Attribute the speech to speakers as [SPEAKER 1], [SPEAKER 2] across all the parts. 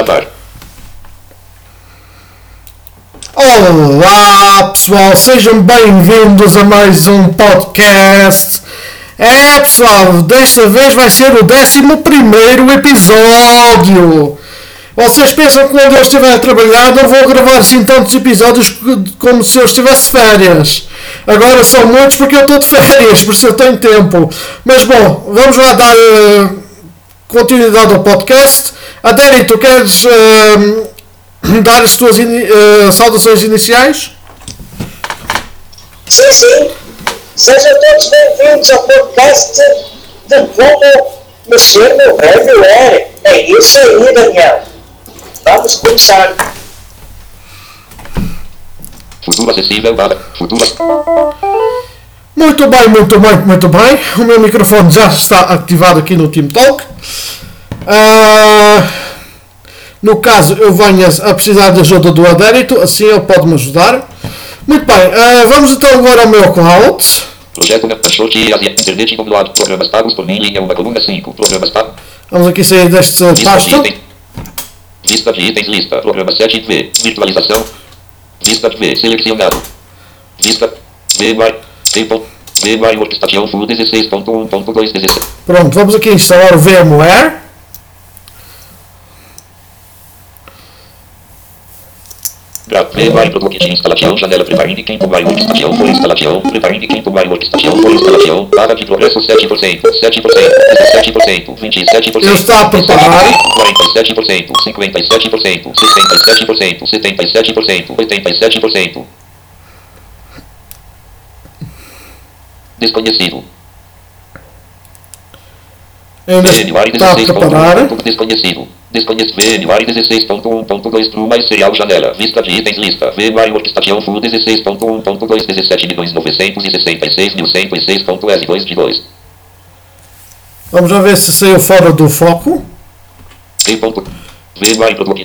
[SPEAKER 1] Gravar.
[SPEAKER 2] Olá pessoal, sejam bem-vindos a mais um podcast. É pessoal, desta vez vai ser o 11 episódio. Vocês pensam que quando eu estiver a trabalhar não vou gravar assim tantos episódios como se eu estivesse de férias. Agora são muitos porque eu estou de férias, por isso eu tenho tempo. Mas bom, vamos lá dar uh, continuidade ao podcast. Adélia, tu queres uh, dar as tuas ini uh, saudações iniciais?
[SPEAKER 3] Sim, sim. Sejam todos bem-vindos ao podcast de como mexer no hardware. É isso aí, Daniel. Vamos começar.
[SPEAKER 1] Futuro acessível para. Futuro.
[SPEAKER 2] Muito bem, muito bem, muito bem. O meu microfone já está ativado aqui no Team Talk. Uh, no caso, eu venho a precisar de ajuda do Adérito, assim ele pode me ajudar. Muito bem, uh, vamos então agora ao meu cloud.
[SPEAKER 1] Projeto de Ásia. Internet compilado. Programas pagos por mim. Linha 1, coluna 5. Programas pagos.
[SPEAKER 2] Vamos aqui sair deste
[SPEAKER 1] Lista de
[SPEAKER 2] pasta.
[SPEAKER 1] itens. Lista de itens. Lista. Programa 7V. Virtualização. Lista de V. Selecionado. Lista. V. Vai. Tempo. V. Vai. Workstation Full 16.1.2. 16.
[SPEAKER 2] Pronto, vamos aqui instalar o VMware.
[SPEAKER 1] Gra- V. Vai. Produto de instalação. Janela. Preparando quem vai. Workstation. Por instalação. Preparando quem vai. Workstation. Por instalação. Barra de progresso 7%. 7%. 17%. 27%.
[SPEAKER 2] Eu estou a preparar.
[SPEAKER 1] 47%. 57%. 67%. 77%. 87%. Desconhecido.
[SPEAKER 2] Ainda
[SPEAKER 1] VMware
[SPEAKER 2] está a preparar.
[SPEAKER 1] 16.1. Desconhecido. Desconhecido. VMware 16.1.2 True mais serial janela. Vista de itens lista. VMware Workstation Full 16.1.2 17 milhões 966 mil 106.S2 de 2.
[SPEAKER 2] Vamos lá ver se saiu fora do foco.
[SPEAKER 1] E ponto.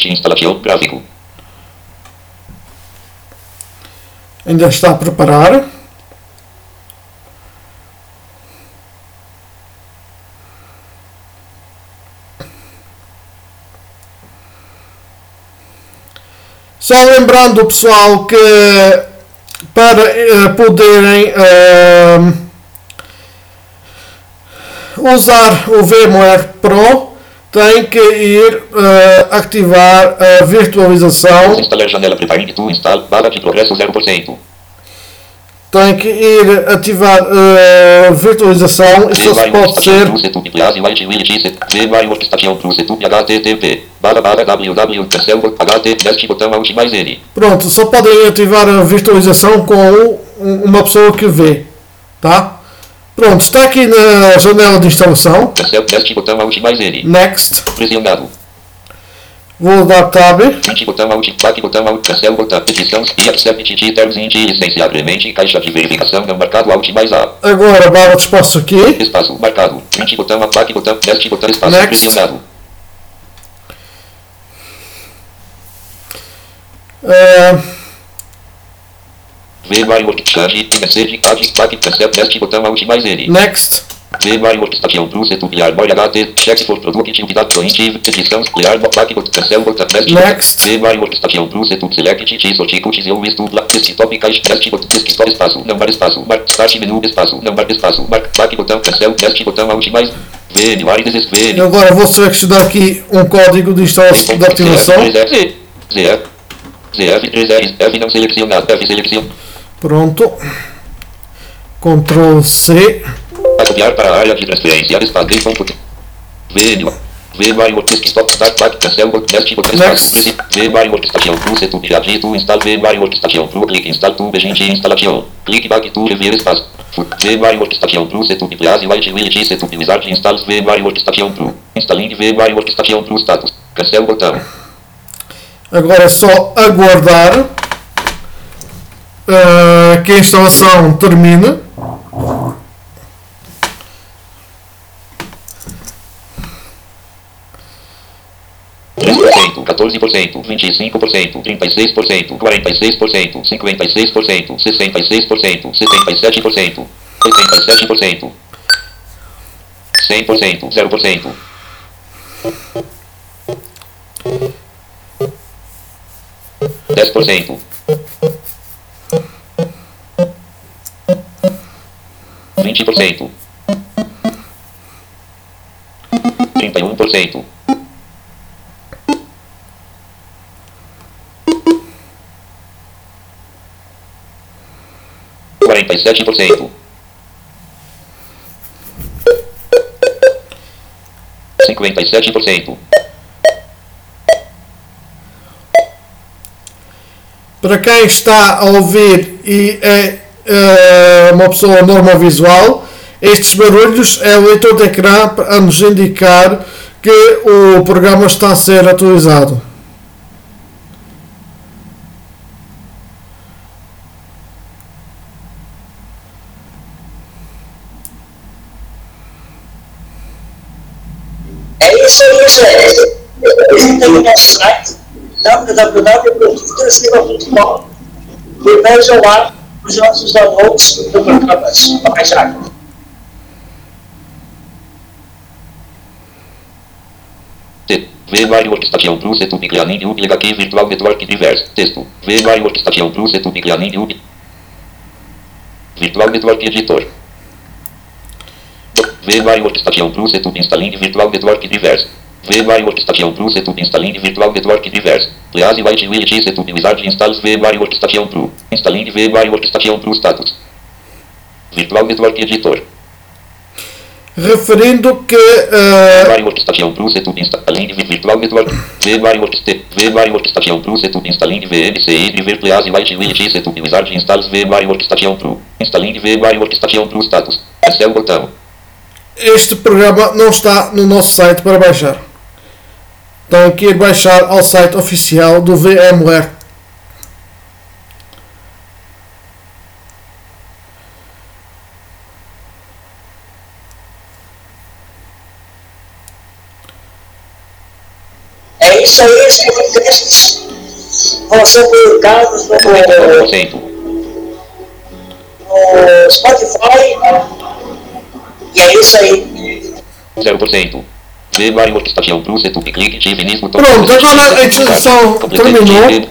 [SPEAKER 1] Instalação gráfico.
[SPEAKER 2] Ainda está a preparar. Só lembrando pessoal que para eh, poderem eh, usar o VMware Pro tem que ir eh, ativar a virtualização
[SPEAKER 1] Instalar janela preparing to install. Barra de progresso 0%.
[SPEAKER 2] Tem que ir ativar a virtualização e só se pode ser pronto, só podem ativar a virtualização com um- uma pessoa que vê, tá? Pronto, está aqui na janela de instalação, next,
[SPEAKER 1] Pressionado.
[SPEAKER 2] Vou dar tab,
[SPEAKER 1] Print botão alt, plaque botão alt, cancel botão, edição e accept de termos in licenciadamente, caixa de verificação não marcado alt mais A.
[SPEAKER 2] agora barra de espaço aqui,
[SPEAKER 1] Espaço marcado. Print botão, plaque botão, teste botão, espaço
[SPEAKER 2] Next.
[SPEAKER 1] pressionado.
[SPEAKER 2] ah,
[SPEAKER 1] VMware Workstation, message, card, plaque, cancel, teste botão alt mais N.
[SPEAKER 2] next,
[SPEAKER 1] VMware Workstation Plus, setup Armor HT, check for product, prointive, edição, clear, plaque, botão, cancel, botão, teste.
[SPEAKER 2] Next.
[SPEAKER 1] VMware Workstation Plus, setup select, sort, cut, zero, list, black, desktop, caixa, botão, desktop, espaço, não mar, espaço, mark, start menu, espaço, não mar, espaço, mark, plaque, botão, cancel, botão, alt mais,
[SPEAKER 2] e agora vou selecionar aqui um código de instalação de ativação,
[SPEAKER 1] ZF, ZF, 3R, F não selecionado, F selecionado.
[SPEAKER 2] pronto, Ctrl C,
[SPEAKER 1] copiar para a área de transferência, espaço, D, ponto, VMware. VMware Workstation, Start, Plaque, Cancel,
[SPEAKER 2] Next.
[SPEAKER 1] Espaço, VMware Workstation Plus, Setup, Adito, Install, VMware Workstation Plus, clique, Install, Tube, gente, instalação. Clique, Back, Tu, Rever, Espaço. VMware Workstation Plus, Setup, Place, White, Will, Setup, Wizard, Install, VMware Workstation Plus. Installing VMware Workstation Plus, Status. Cancel, botão.
[SPEAKER 2] agora é só aguardar ah, que a instalação termine,
[SPEAKER 1] 14%, 25%, 36%, 46%, 56%, 66%, 77%, 87%, 100%, 0%. 10%. 20%. 31%. 47%. 57%.
[SPEAKER 2] Para quem está a ouvir e é eh, uma pessoa normovisual, estes barulhos é o leitor de ecrã a nos indicar que o programa está a ser atualizado.
[SPEAKER 3] É isso aí, gente. Visitem o nosso site www.futuracima.com e vejam lá os nossos downloads do programa para baixar.
[SPEAKER 1] T. V Workstation Plus e Tubiclanin Ub HQ Virtual Network Diverse. Texto. V Workstation Plus e Tubiclanin Ub Virtual Network Editor. V Workstation Plus Tub Installing Virtual Network Diverse. V Workstation Plus Tub Installing Virtual Network Diverse. Please Cheese Tub Wizard Installs V Workstation Plus. Installing V Workstation Plus Status. Virtual Network Editor.
[SPEAKER 2] Referindo que eh,
[SPEAKER 1] V Workstation Plus Tub Installing Virtual Network. V Workstation Plus Tub Installing VMC e Ver Please White Will Cheese Tub Wizard Installs V Workstation Plus. Installing V Workstation Plus Status. Esse é o botão.
[SPEAKER 2] Este programa não está no nosso site para baixar. Tem que ir baixar ao site oficial do VMware.
[SPEAKER 3] É isso aí, os podcasts vão ser publicados no,
[SPEAKER 1] 100%.
[SPEAKER 3] no Spotify. E é isso aí.
[SPEAKER 1] 0%. V Workstation Plus e Tub Clique Tive Nismo
[SPEAKER 2] Pronto, agora a introdução terminou.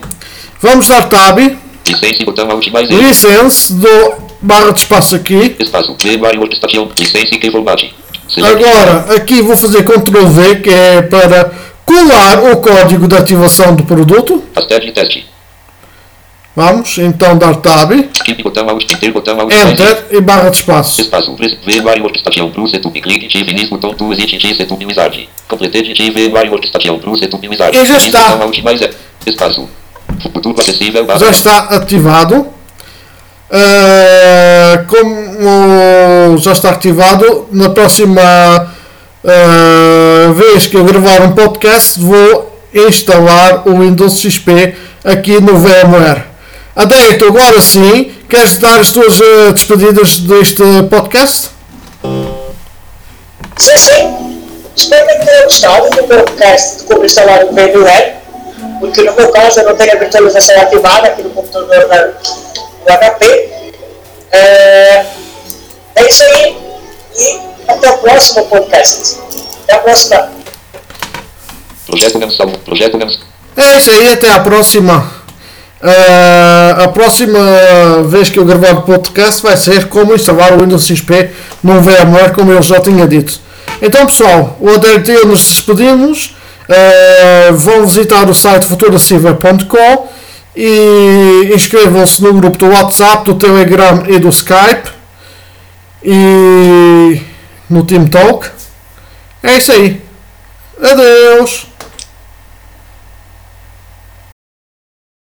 [SPEAKER 2] Vamos dar tab,
[SPEAKER 1] Licença botão Alt mais E.
[SPEAKER 2] license, do barra de espaço aqui.
[SPEAKER 1] Espaço. V Workstation. Licença que formate. Select.
[SPEAKER 2] Agora, aqui vou fazer Ctrl V, que é para colar o código de ativação do produto.
[SPEAKER 1] Hashtag teste.
[SPEAKER 2] Vamos, então dar tab,
[SPEAKER 1] Skip botão Alt. Enter botão Alt E.
[SPEAKER 2] Enter e barra de espaço.
[SPEAKER 1] Espaço. V Workstation Plus e Tub Clique Tive Nismo Tom Tu Exit T Setup Wizard. Completed Workstation Plus Tub Wizard.
[SPEAKER 2] E já está.
[SPEAKER 1] botão Alt mais E. Espaço. Futuro acessível. barra.
[SPEAKER 2] já está ativado. Uh, como já está ativado, na próxima uh, vez que eu gravar um podcast, vou instalar o Windows XP aqui no VMware. Adéito, agora sim, queres dar as tuas uh, despedidas deste podcast?
[SPEAKER 3] Sim, sim. Espero que tenham gostado do podcast de como instalar o VMware, porque no meu caso eu não tenho a virtualização ativada aqui no computador da, do HP. É, é isso aí. E até o próximo podcast. Até a próxima.
[SPEAKER 1] Projeto. Projeto.
[SPEAKER 2] É isso aí, até à próxima. Uh, a próxima vez que eu gravar o podcast vai ser como instalar o Windows XP no VMware, como eu já tinha dito. Então, pessoal, o eu nos despedimos. Uh, vão visitar o site futuraciva.com e inscrevam-se no grupo do WhatsApp, do Telegram e do Skype e no Team Talk. É isso aí. Adeus.